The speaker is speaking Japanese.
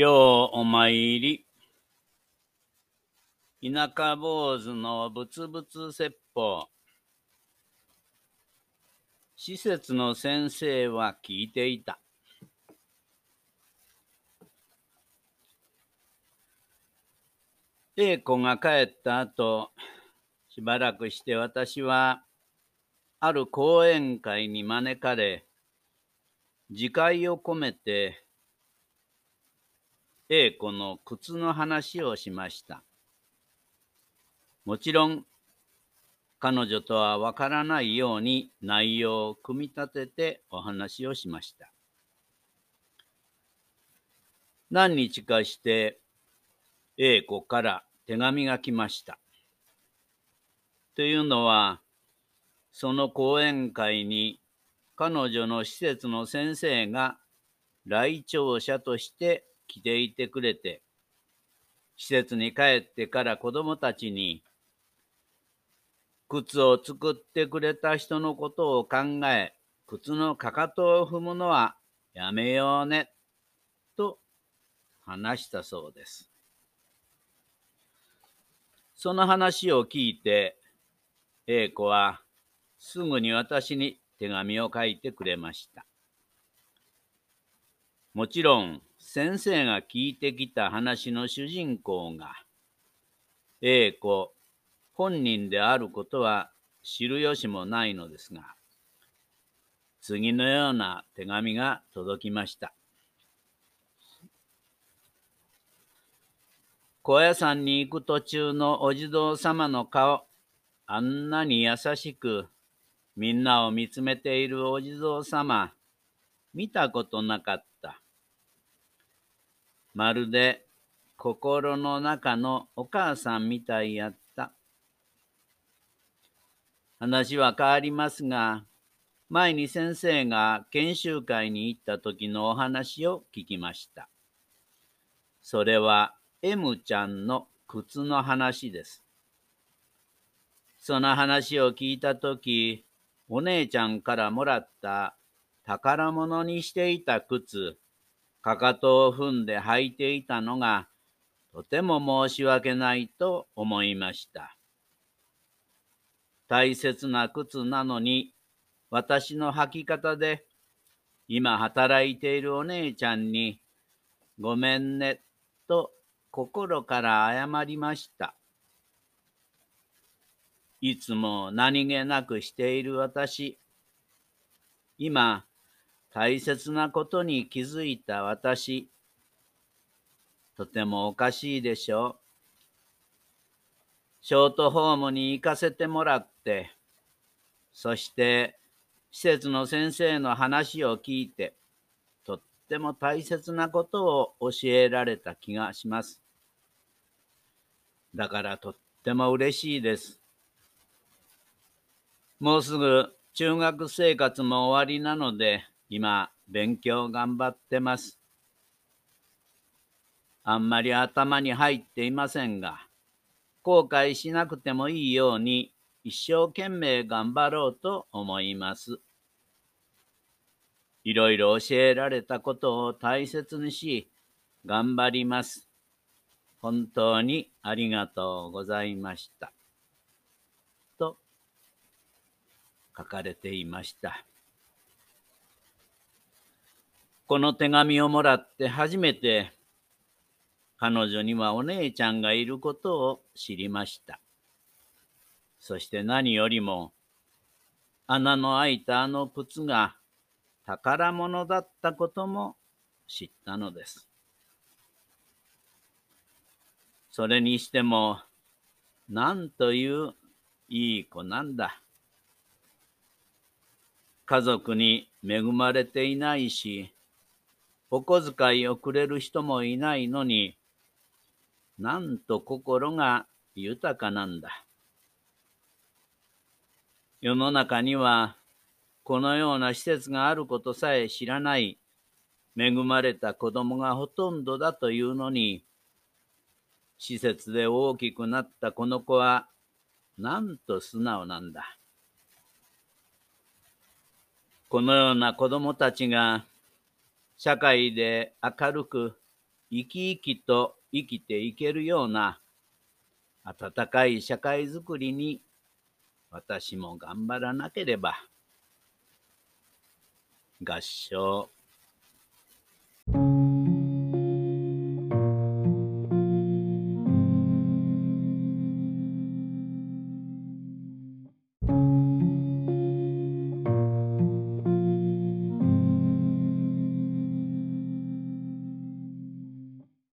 ようお参り。田舎坊主のぶつぶつ説法。施設の先生は聞いていた。A 子が帰った後、しばらくして私は、ある講演会に招かれ、自戒を込めて A 子の靴の話をしました。もちろん、彼女とはわからないように内容を組み立ててお話をしました。何日かして A 子から手紙が来ました。というのは、その講演会に彼女の施設の先生が来庁者として来ていてくれて、施設に帰ってから子供たちに、靴を作ってくれた人のことを考え、靴のかかとを踏むのはやめようね、と話したそうです。その話を聞いて、A 子はすぐに私に手紙を書いてくれました。もちろん、先生が聞いてきた話の主人公が、A 子本人であることは知る由もないのですが、次のような手紙が届きました。高野山に行く途中のお地蔵様の顔、あんなに優しくみんなを見つめているお地蔵様、見たことなかった。まるで心の中のお母さんみたいやった。話は変わりますが、前に先生が研修会に行った時のお話を聞きました。それは M ちゃんの靴の話です。その話を聞いた時、お姉ちゃんからもらった宝物にしていた靴、かかとを踏んで履いていたのが、とても申し訳ないと思いました。大切な靴なのに、私の履き方で、今働いているお姉ちゃんに、ごめんね、と心から謝りました。いつも何気なくしている私。今、大切なことに気づいた私。とてもおかしいでしょう。ショートホームに行かせてもらって、そして施設の先生の話を聞いて、とっても大切なことを教えられた気がします。だからとっても嬉しいです。もうすぐ中学生活も終わりなので、今、勉強頑張ってます。あんまり頭に入っていませんが、後悔しなくてもいいように一生懸命頑張ろうと思います。いろいろ教えられたことを大切にし、頑張ります。本当にありがとうございました。と書かれていました。この手紙をもらって初めて彼女にはお姉ちゃんがいることを知りました。そして何よりも穴の開いたあの靴が宝物だったことも知ったのです。それにしても、なんといういい子なんだ。家族に恵まれていないし、お小遣いをくれる人もいないのに、なんと心が豊かなんだ。世の中には、このような施設があることさえ知らない恵まれた子供がほとんどだというのに、施設で大きくなったこの子は、なんと素直なんだ。このような子供たちが社会で明るく生き生きと生きていけるような温かい社会づくりに私も頑張らなければ。合唱。